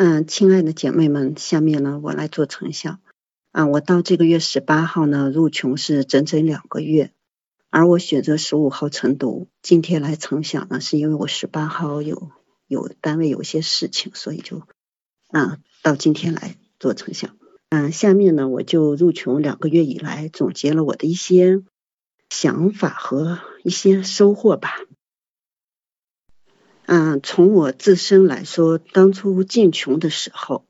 嗯，亲爱的姐妹们，下面呢，我来做成效。啊，我到这个月十八号呢入群是整整两个月，而我选择十五号晨读，今天来成享呢，是因为我十八号有有单位有些事情，所以就啊到今天来做成效。嗯，下面呢，我就入群两个月以来总结了我的一些想法和一些收获吧。嗯，从我自身来说，当初进穷的时候，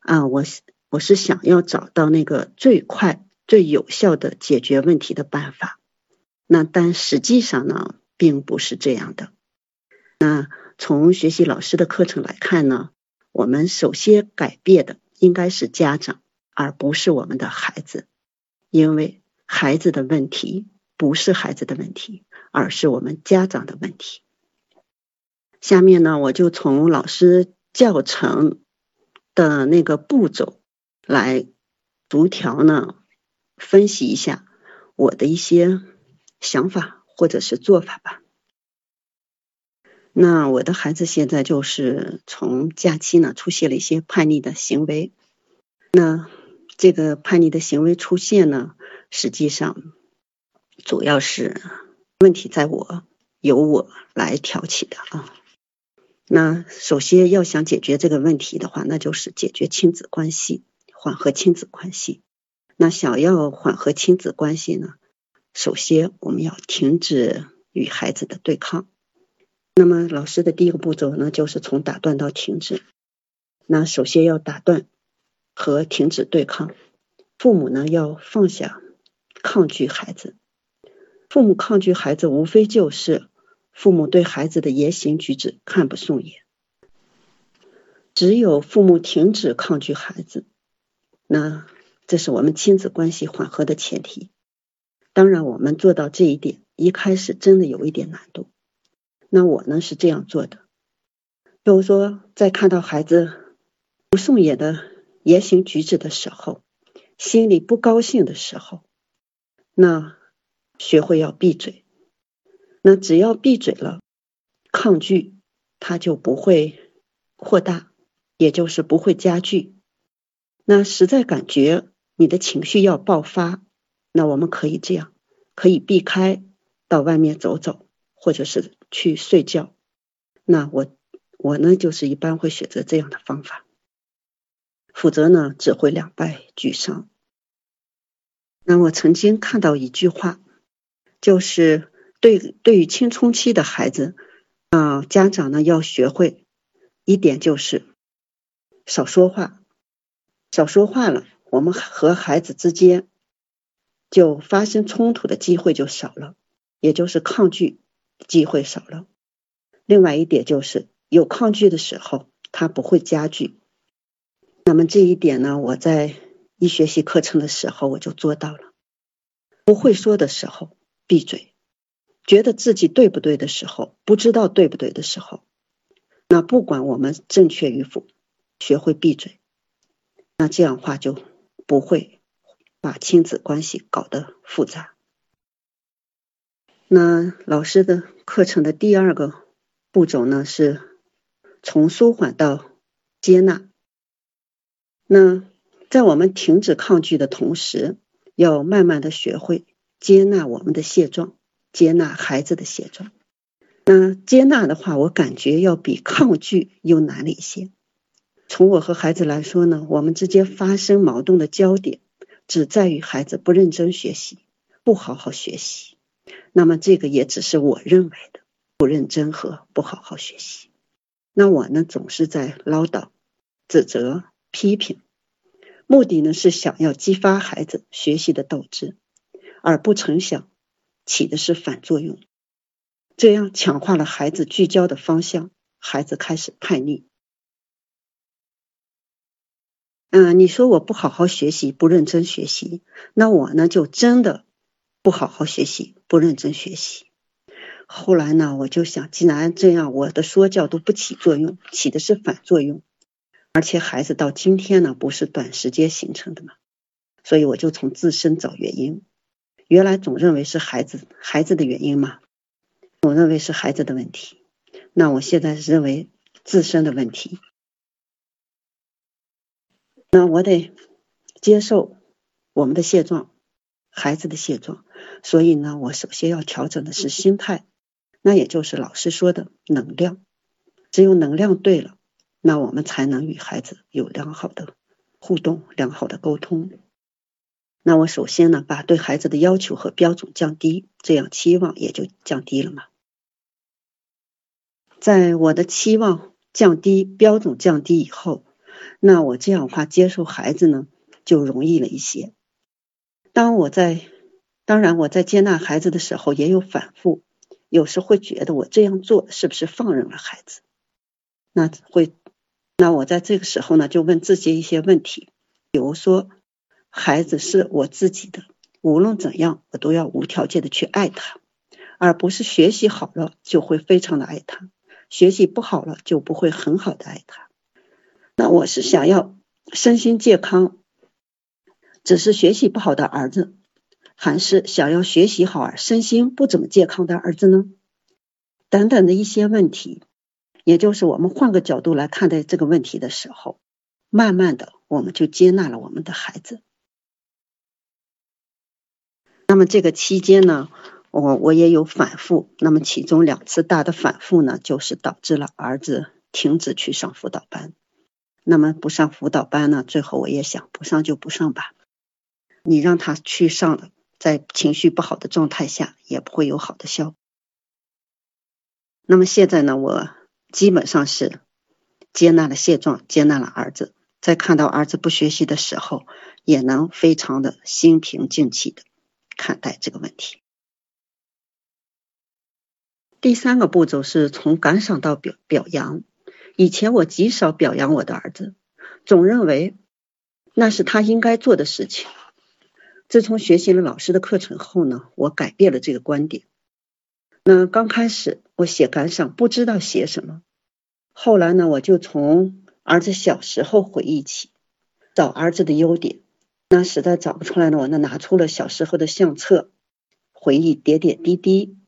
啊，我我是想要找到那个最快、最有效的解决问题的办法。那但实际上呢，并不是这样的。那从学习老师的课程来看呢，我们首先改变的应该是家长，而不是我们的孩子，因为孩子的问题不是孩子的问题，而是我们家长的问题。下面呢，我就从老师教程的那个步骤来逐条呢分析一下我的一些想法或者是做法吧。那我的孩子现在就是从假期呢出现了一些叛逆的行为，那这个叛逆的行为出现呢，实际上主要是问题在我由我来挑起的啊。那首先要想解决这个问题的话，那就是解决亲子关系，缓和亲子关系。那想要缓和亲子关系呢，首先我们要停止与孩子的对抗。那么老师的第一个步骤呢，就是从打断到停止。那首先要打断和停止对抗，父母呢要放下抗拒孩子。父母抗拒孩子，无非就是。父母对孩子的言行举止看不顺眼，只有父母停止抗拒孩子，那这是我们亲子关系缓和的前提。当然，我们做到这一点，一开始真的有一点难度。那我呢是这样做的，比如说在看到孩子不顺眼的言行举止的时候，心里不高兴的时候，那学会要闭嘴。那只要闭嘴了，抗拒它就不会扩大，也就是不会加剧。那实在感觉你的情绪要爆发，那我们可以这样，可以避开到外面走走，或者是去睡觉。那我我呢，就是一般会选择这样的方法，否则呢只会两败俱伤。那我曾经看到一句话，就是。对，对于青春期的孩子，啊，家长呢要学会一点就是少说话，少说话了，我们和孩子之间就发生冲突的机会就少了，也就是抗拒机会少了。另外一点就是有抗拒的时候，他不会加剧。那么这一点呢，我在一学习课程的时候我就做到了。不会说的时候，闭嘴。觉得自己对不对的时候，不知道对不对的时候，那不管我们正确与否，学会闭嘴，那这样话就不会把亲子关系搞得复杂。那老师的课程的第二个步骤呢，是从舒缓到接纳。那在我们停止抗拒的同时，要慢慢的学会接纳我们的现状。接纳孩子的现状，那接纳的话，我感觉要比抗拒又难了一些。从我和孩子来说呢，我们之间发生矛盾的焦点只在于孩子不认真学习，不好好学习。那么这个也只是我认为的不认真和不好好学习。那我呢，总是在唠叨、指责、批评，目的呢是想要激发孩子学习的斗志，而不曾想。起的是反作用，这样强化了孩子聚焦的方向，孩子开始叛逆。嗯，你说我不好好学习，不认真学习，那我呢就真的不好好学习，不认真学习。后来呢，我就想，既然这样，我的说教都不起作用，起的是反作用，而且孩子到今天呢，不是短时间形成的嘛，所以我就从自身找原因。原来总认为是孩子孩子的原因嘛，我认为是孩子的问题。那我现在认为自身的问题。那我得接受我们的现状，孩子的现状。所以呢，我首先要调整的是心态，那也就是老师说的能量。只有能量对了，那我们才能与孩子有良好的互动、良好的沟通。那我首先呢，把对孩子的要求和标准降低，这样期望也就降低了嘛。在我的期望降低、标准降低以后，那我这样的话接受孩子呢就容易了一些。当我在，当然我在接纳孩子的时候也有反复，有时会觉得我这样做是不是放任了孩子？那会，那我在这个时候呢就问自己一些问题，比如说，孩子是我自己的，无论怎样我都要无条件的去爱他，而不是学习好了就会非常的爱他。学习不好了，就不会很好的爱他。那我是想要身心健康，只是学习不好的儿子，还是想要学习好而身心不怎么健康的儿子呢？等等的一些问题，也就是我们换个角度来看待这个问题的时候，慢慢的我们就接纳了我们的孩子。那么这个期间呢？我我也有反复，那么其中两次大的反复呢，就是导致了儿子停止去上辅导班。那么不上辅导班呢，最后我也想不上就不上吧。你让他去上了，在情绪不好的状态下，也不会有好的效果。那么现在呢，我基本上是接纳了现状，接纳了儿子，在看到儿子不学习的时候，也能非常的心平静气的看待这个问题。第三个步骤是从感赏到表表扬。以前我极少表扬我的儿子，总认为那是他应该做的事情。自从学习了老师的课程后呢，我改变了这个观点。那刚开始我写感赏不知道写什么，后来呢，我就从儿子小时候回忆起，找儿子的优点。那实在找不出来呢，我那拿出了小时候的相册，回忆点点滴滴。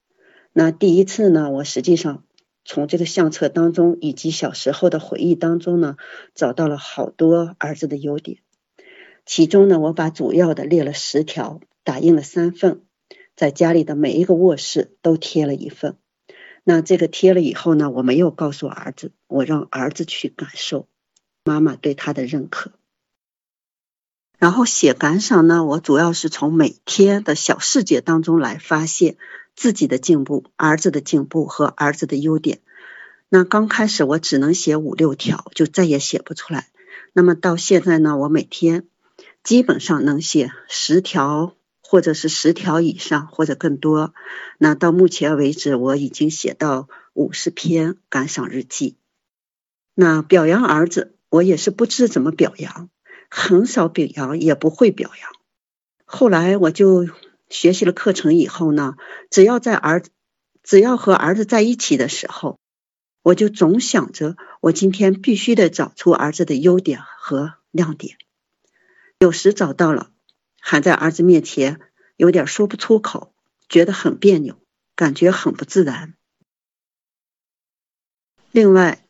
那第一次呢，我实际上从这个相册当中以及小时候的回忆当中呢，找到了好多儿子的优点。其中呢，我把主要的列了十条，打印了三份，在家里的每一个卧室都贴了一份。那这个贴了以后呢，我没有告诉儿子，我让儿子去感受妈妈对他的认可。然后写感想呢，我主要是从每天的小细节当中来发现。自己的进步，儿子的进步和儿子的优点。那刚开始我只能写五六条，就再也写不出来。那么到现在呢，我每天基本上能写十条，或者是十条以上，或者更多。那到目前为止，我已经写到五十篇感想日记。那表扬儿子，我也是不知怎么表扬，很少表扬，也不会表扬。后来我就。学习了课程以后呢，只要在儿，只要和儿子在一起的时候，我就总想着我今天必须得找出儿子的优点和亮点。有时找到了，还在儿子面前有点说不出口，觉得很别扭，感觉很不自然。另外，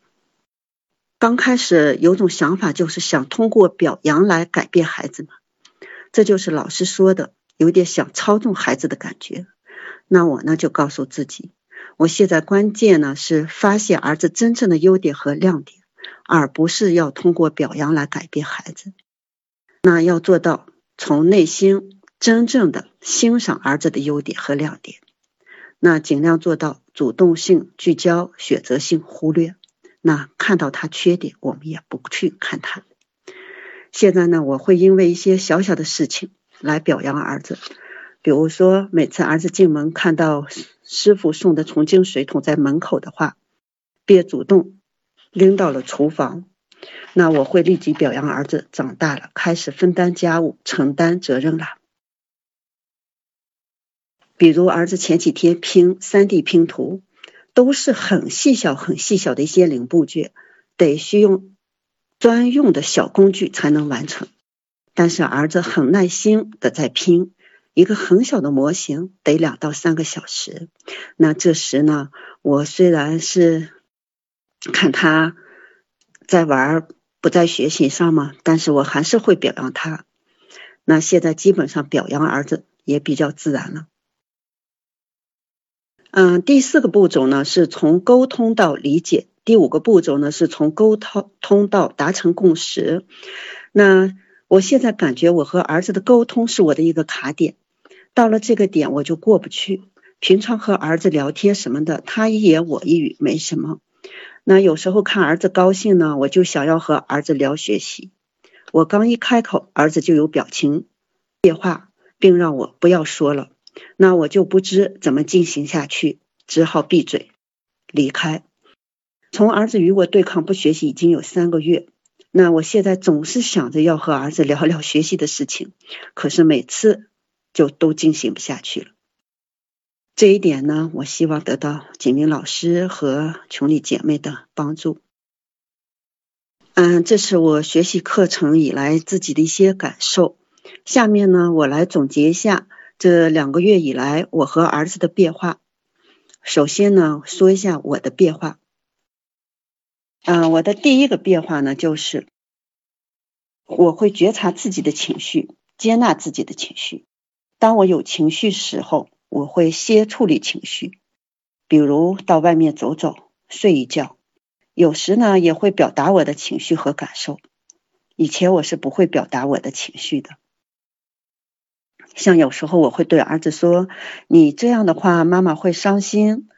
刚开始有种想法，就是想通过表扬来改变孩子嘛，这就是老师说的。有点想操纵孩子的感觉，那我呢就告诉自己，我现在关键呢是发现儿子真正的优点和亮点，而不是要通过表扬来改变孩子。那要做到从内心真正的欣赏儿子的优点和亮点，那尽量做到主动性聚焦，选择性忽略。那看到他缺点，我们也不去看他。现在呢，我会因为一些小小的事情。来表扬儿子，比如说每次儿子进门看到师傅送的纯净水桶在门口的话，便主动拎到了厨房。那我会立即表扬儿子长大了，开始分担家务、承担责任了。比如儿子前几天拼三 D 拼图，都是很细小、很细小的一些零部件，得需用专用的小工具才能完成。但是儿子很耐心的在拼一个很小的模型，得两到三个小时。那这时呢，我虽然是看他在玩不在学习上嘛，但是我还是会表扬他。那现在基本上表扬儿子也比较自然了。嗯，第四个步骤呢是从沟通到理解，第五个步骤呢是从沟通通到达成共识。那我现在感觉我和儿子的沟通是我的一个卡点，到了这个点我就过不去。平常和儿子聊天什么的，他一言我一语没什么。那有时候看儿子高兴呢，我就想要和儿子聊学习。我刚一开口，儿子就有表情变化，并让我不要说了。那我就不知怎么进行下去，只好闭嘴离开。从儿子与我对抗不学习已经有三个月。那我现在总是想着要和儿子聊聊学习的事情，可是每次就都进行不下去了。这一点呢，我希望得到景明老师和群里姐妹的帮助。嗯，这是我学习课程以来自己的一些感受。下面呢，我来总结一下这两个月以来我和儿子的变化。首先呢，说一下我的变化。嗯，我的第一个变化呢，就是我会觉察自己的情绪，接纳自己的情绪。当我有情绪时候，我会先处理情绪，比如到外面走走，睡一觉。有时呢，也会表达我的情绪和感受。以前我是不会表达我的情绪的，像有时候我会对儿子说：“你这样的话，妈妈会伤心。”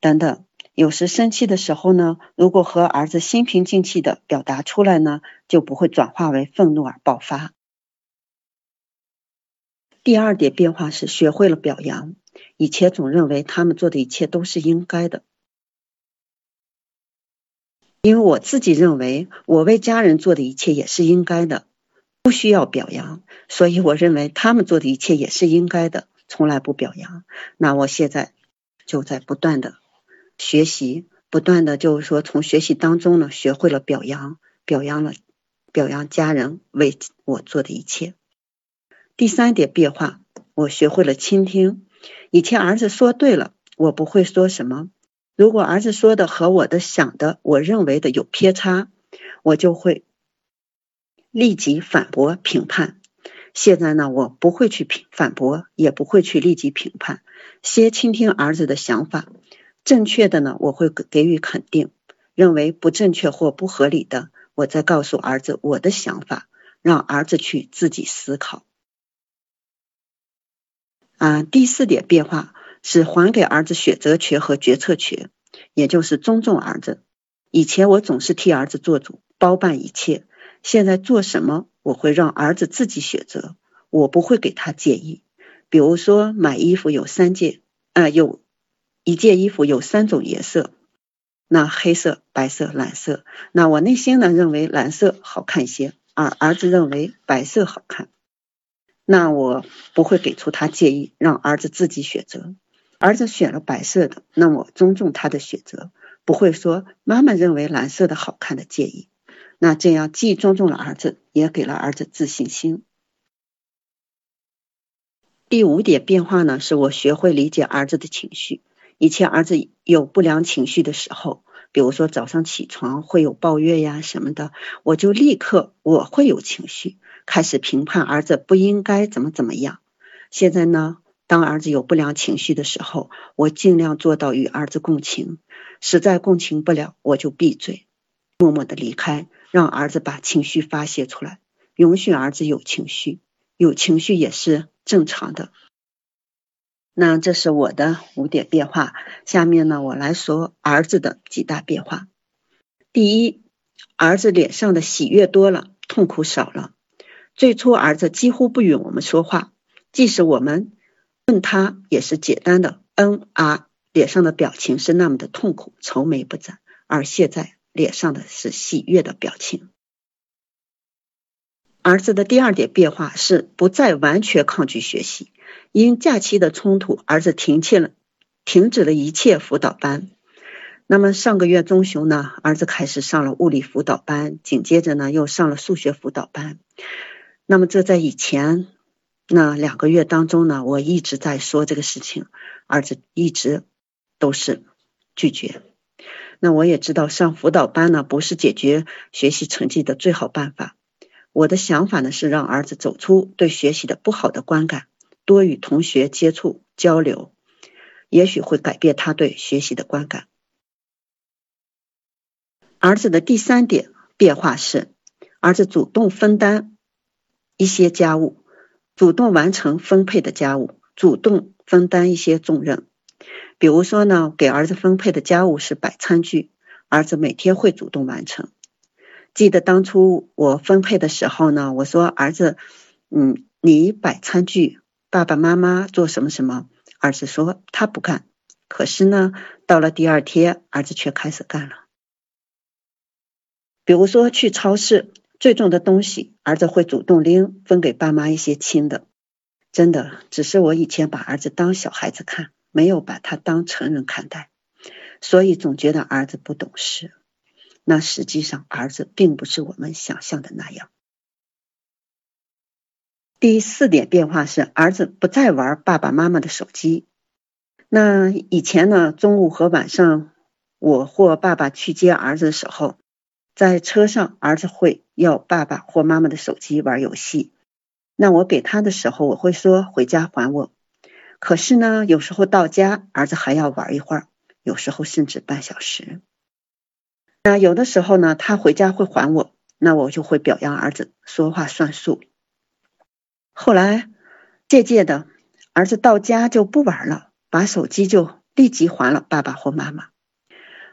等等。有时生气的时候呢，如果和儿子心平气静的表达出来呢，就不会转化为愤怒而爆发。第二点变化是学会了表扬，以前总认为他们做的一切都是应该的，因为我自己认为我为家人做的一切也是应该的，不需要表扬，所以我认为他们做的一切也是应该的，从来不表扬。那我现在就在不断的。学习不断的就是说，从学习当中呢，学会了表扬，表扬了表扬家人为我做的一切。第三点变化，我学会了倾听。以前儿子说对了，我不会说什么；如果儿子说的和我的想的、我认为的有偏差，我就会立即反驳评判。现在呢，我不会去评反驳，也不会去立即评判，先倾听儿子的想法。正确的呢，我会给予肯定；认为不正确或不合理的，我再告诉儿子我的想法，让儿子去自己思考。啊，第四点变化是还给儿子选择权和决策权，也就是尊重儿子。以前我总是替儿子做主，包办一切，现在做什么我会让儿子自己选择，我不会给他建议。比如说买衣服有三件，啊有。一件衣服有三种颜色，那黑色、白色、蓝色。那我内心呢认为蓝色好看些，而儿子认为白色好看。那我不会给出他建议，让儿子自己选择。儿子选了白色的，那我尊重他的选择，不会说妈妈认为蓝色的好看的建议。那这样既尊重了儿子，也给了儿子自信心。第五点变化呢，是我学会理解儿子的情绪。以前儿子有不良情绪的时候，比如说早上起床会有抱怨呀什么的，我就立刻我会有情绪，开始评判儿子不应该怎么怎么样。现在呢，当儿子有不良情绪的时候，我尽量做到与儿子共情，实在共情不了，我就闭嘴，默默的离开，让儿子把情绪发泄出来，允许儿子有情绪，有情绪也是正常的。那这是我的五点变化，下面呢，我来说儿子的几大变化。第一，儿子脸上的喜悦多了，痛苦少了。最初儿子几乎不与我们说话，即使我们问他，也是简单的嗯啊，脸上的表情是那么的痛苦，愁眉不展。而现在脸上的是喜悦的表情。儿子的第二点变化是不再完全抗拒学习。因假期的冲突，儿子停弃了，停止了一切辅导班。那么上个月中旬呢，儿子开始上了物理辅导班，紧接着呢又上了数学辅导班。那么这在以前那两个月当中呢，我一直在说这个事情，儿子一直都是拒绝。那我也知道上辅导班呢不是解决学习成绩的最好办法。我的想法呢是让儿子走出对学习的不好的观感，多与同学接触交流，也许会改变他对学习的观感。儿子的第三点变化是，儿子主动分担一些家务，主动完成分配的家务，主动分担一些重任。比如说呢，给儿子分配的家务是摆餐具，儿子每天会主动完成。记得当初我分配的时候呢，我说儿子，嗯，你摆餐具，爸爸妈妈做什么什么。儿子说他不干。可是呢，到了第二天，儿子却开始干了。比如说去超市，最重的东西，儿子会主动拎，分给爸妈一些轻的。真的，只是我以前把儿子当小孩子看。没有把他当成人看待，所以总觉得儿子不懂事。那实际上儿子并不是我们想象的那样。第四点变化是，儿子不再玩爸爸妈妈的手机。那以前呢，中午和晚上我或爸爸去接儿子的时候，在车上儿子会要爸爸或妈妈的手机玩游戏。那我给他的时候，我会说回家还我。可是呢，有时候到家，儿子还要玩一会儿，有时候甚至半小时。那有的时候呢，他回家会还我，那我就会表扬儿子说话算数。后来渐渐的，儿子到家就不玩了，把手机就立即还了爸爸或妈妈。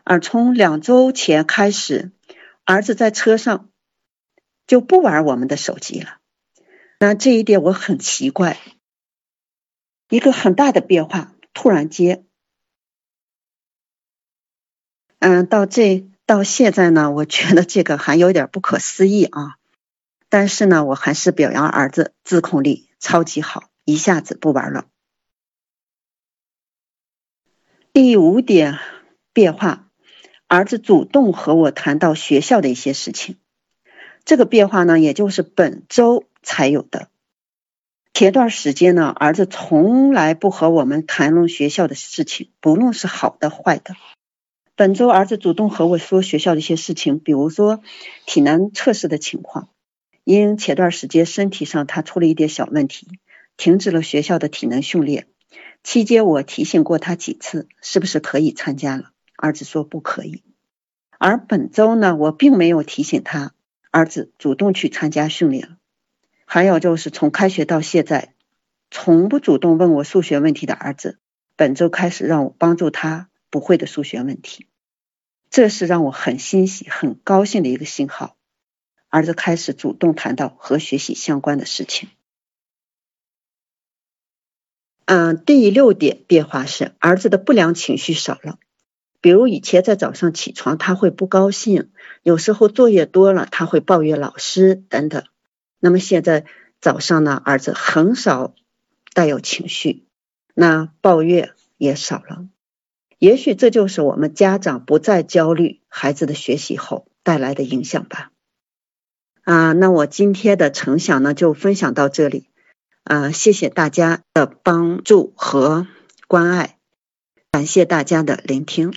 而从两周前开始，儿子在车上就不玩我们的手机了。那这一点我很奇怪。一个很大的变化，突然间，嗯，到这到现在呢，我觉得这个还有点不可思议啊。但是呢，我还是表扬儿子自控力超级好，一下子不玩了。第五点变化，儿子主动和我谈到学校的一些事情，这个变化呢，也就是本周才有的。前段时间呢，儿子从来不和我们谈论学校的事情，不论是好的坏的。本周儿子主动和我说学校的一些事情，比如说体能测试的情况。因前段时间身体上他出了一点小问题，停止了学校的体能训练。期间我提醒过他几次，是不是可以参加了？儿子说不可以。而本周呢，我并没有提醒他，儿子主动去参加训练了。还有就是从开学到现在，从不主动问我数学问题的儿子，本周开始让我帮助他不会的数学问题，这是让我很欣喜、很高兴的一个信号。儿子开始主动谈到和学习相关的事情。嗯，第六点变化是，儿子的不良情绪少了，比如以前在早上起床他会不高兴，有时候作业多了他会抱怨老师等等。那么现在早上呢，儿子很少带有情绪，那抱怨也少了。也许这就是我们家长不再焦虑孩子的学习后带来的影响吧。啊，那我今天的成想呢就分享到这里。啊，谢谢大家的帮助和关爱，感谢大家的聆听。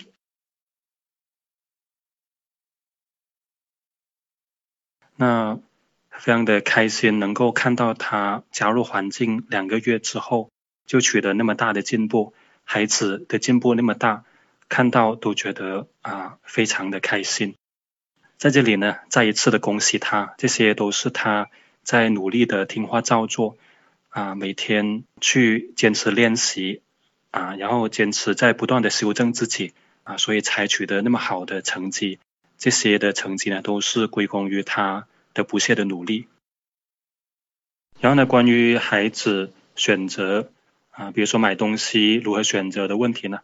那。非常的开心，能够看到他加入环境两个月之后就取得那么大的进步，孩子的进步那么大，看到都觉得啊非常的开心。在这里呢，再一次的恭喜他，这些都是他在努力的听话照做啊，每天去坚持练习啊，然后坚持在不断的修正自己啊，所以才取得那么好的成绩。这些的成绩呢，都是归功于他。的不懈的努力，然后呢，关于孩子选择啊，比如说买东西如何选择的问题呢？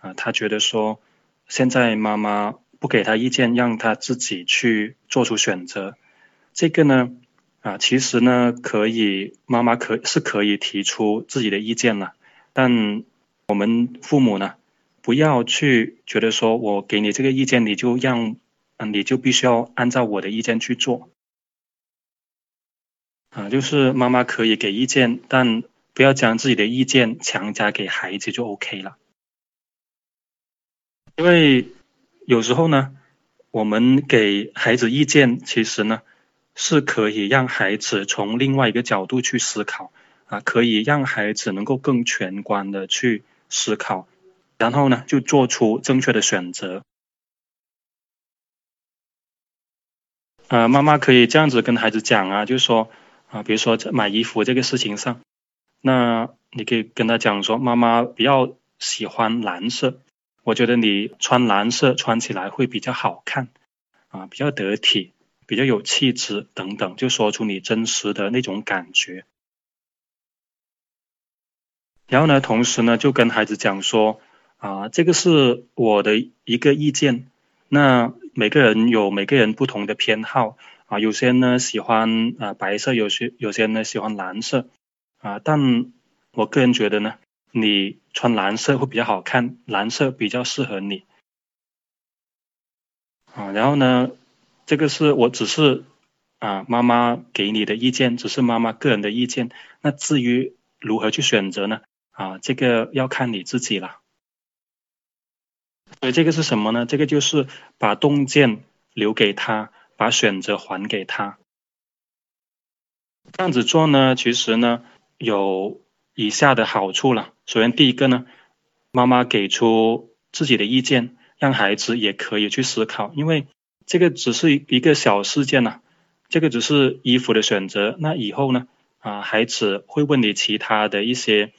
啊，他觉得说现在妈妈不给他意见，让他自己去做出选择。这个呢，啊，其实呢，可以妈妈可是可以提出自己的意见了，但我们父母呢，不要去觉得说我给你这个意见，你就让嗯，你就必须要按照我的意见去做。啊，就是妈妈可以给意见，但不要将自己的意见强加给孩子就 OK 了。因为有时候呢，我们给孩子意见，其实呢是可以让孩子从另外一个角度去思考啊，可以让孩子能够更全观的去思考，然后呢就做出正确的选择。呃，妈妈可以这样子跟孩子讲啊，就是说啊，比如说在买衣服这个事情上，那你可以跟他讲说，妈妈比较喜欢蓝色。我觉得你穿蓝色穿起来会比较好看啊，比较得体，比较有气质等等，就说出你真实的那种感觉。然后呢，同时呢，就跟孩子讲说啊，这个是我的一个意见。那每个人有每个人不同的偏好啊，有些呢喜欢啊白色，有些有些呢喜欢蓝色啊，但我个人觉得呢。你穿蓝色会比较好看，蓝色比较适合你啊。然后呢，这个是我只是啊妈妈给你的意见，只是妈妈个人的意见。那至于如何去选择呢？啊，这个要看你自己了。所以这个是什么呢？这个就是把洞见留给他，把选择还给他。这样子做呢，其实呢有。以下的好处了。首先，第一个呢，妈妈给出自己的意见，让孩子也可以去思考。因为这个只是一个小事件呐，这个只是衣服的选择。那以后呢，啊，孩子会问你其他的一些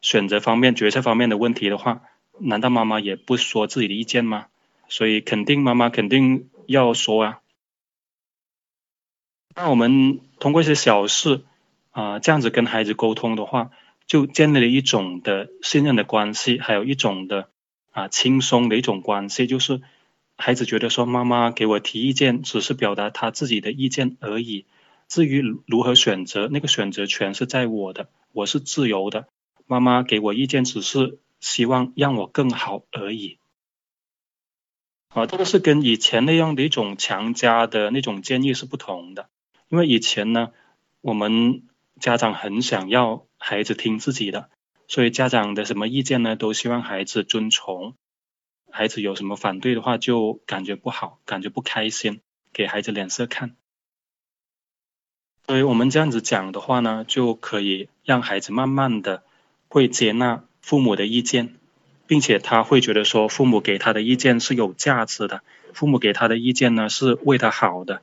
选择方面、决策方面的问题的话，难道妈妈也不说自己的意见吗？所以，肯定妈妈肯定要说啊。那我们通过一些小事啊，这样子跟孩子沟通的话。就建立了一种的信任的关系，还有一种的啊轻松的一种关系，就是孩子觉得说妈妈给我提意见，只是表达他自己的意见而已。至于如何选择，那个选择权是在我的，我是自由的。妈妈给我意见，只是希望让我更好而已。啊，这个是跟以前那样的一种强加的那种建议是不同的，因为以前呢，我们家长很想要。孩子听自己的，所以家长的什么意见呢，都希望孩子遵从。孩子有什么反对的话，就感觉不好，感觉不开心，给孩子脸色看。所以我们这样子讲的话呢，就可以让孩子慢慢的会接纳父母的意见，并且他会觉得说父母给他的意见是有价值的，父母给他的意见呢是为他好的，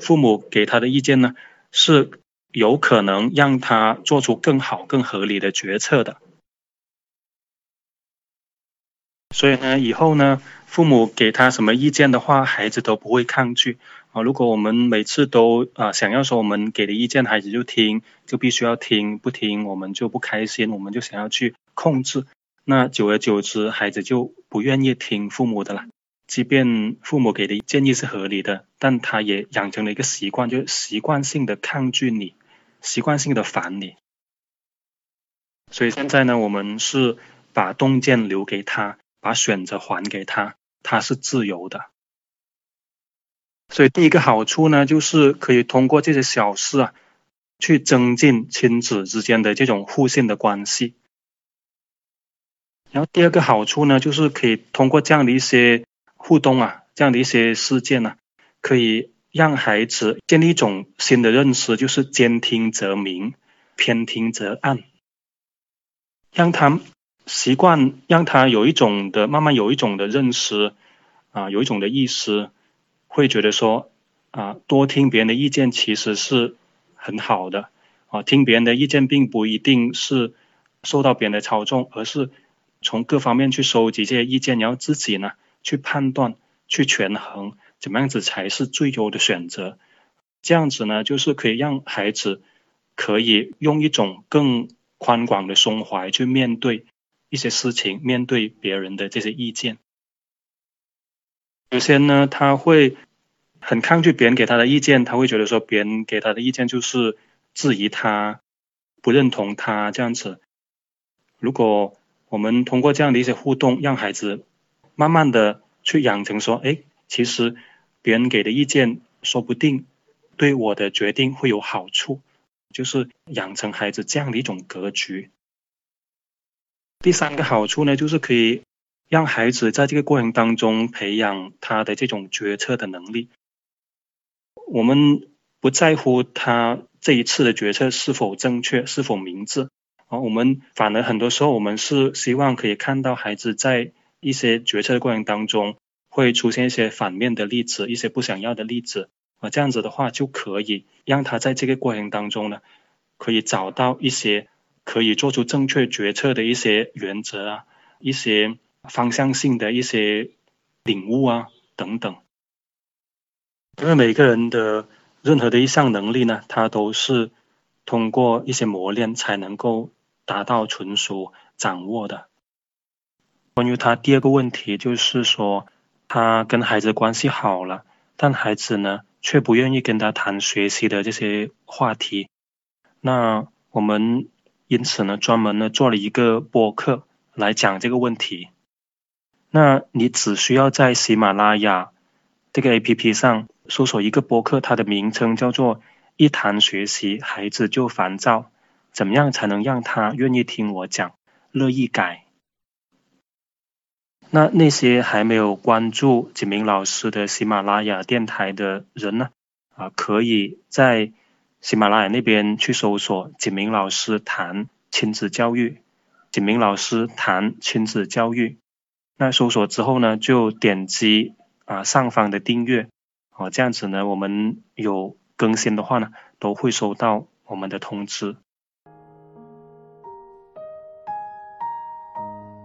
父母给他的意见呢是。有可能让他做出更好、更合理的决策的。所以呢，以后呢，父母给他什么意见的话，孩子都不会抗拒啊。如果我们每次都啊想要说我们给的意见，孩子就听，就必须要听，不听我们就不开心，我们就想要去控制。那久而久之，孩子就不愿意听父母的了。即便父母给的建议是合理的，但他也养成了一个习惯，就是习惯性的抗拒你。习惯性的烦你，所以现在呢，我们是把洞见留给他，把选择还给他，他是自由的。所以第一个好处呢，就是可以通过这些小事啊，去增进亲子之间的这种互信的关系。然后第二个好处呢，就是可以通过这样的一些互动啊，这样的一些事件呢，可以。让孩子建立一种新的认识，就是兼听则明，偏听则暗。让他习惯，让他有一种的慢慢有一种的认识啊，有一种的意识，会觉得说啊，多听别人的意见其实是很好的啊。听别人的意见并不一定是受到别人的操纵，而是从各方面去收集这些意见，然后自己呢去判断、去权衡。怎么样子才是最优的选择？这样子呢，就是可以让孩子可以用一种更宽广的胸怀去面对一些事情，面对别人的这些意见。有些呢，他会很抗拒别人给他的意见，他会觉得说别人给他的意见就是质疑他、不认同他这样子。如果我们通过这样的一些互动，让孩子慢慢的去养成说，哎，其实。别人给的意见说不定对我的决定会有好处，就是养成孩子这样的一种格局。第三个好处呢，就是可以让孩子在这个过程当中培养他的这种决策的能力。我们不在乎他这一次的决策是否正确、是否明智，啊，我们反而很多时候我们是希望可以看到孩子在一些决策的过程当中会出现一些反面的例子、一些不想要的例子，啊，这样子的话就可以让他在这个过程当中呢，可以找到一些可以做出正确决策的一些原则啊，一些方向性的一些领悟啊等等。因为每个人的任何的一项能力呢，他都是通过一些磨练才能够达到纯熟掌握的。关于他第二个问题，就是说他跟孩子关系好了，但孩子呢却不愿意跟他谈学习的这些话题。那我们因此呢专门呢做了一个播客来讲这个问题。那你只需要在喜马拉雅这个 A P P 上。搜索一个播客，它的名称叫做“一谈学习，孩子就烦躁”。怎么样才能让他愿意听我讲，乐意改？那那些还没有关注景明老师的喜马拉雅电台的人呢？啊，可以在喜马拉雅那边去搜索“景明老师谈亲子教育”，景明老师谈亲子教育。那搜索之后呢，就点击啊上方的订阅。哦，这样子呢，我们有更新的话呢，都会收到我们的通知。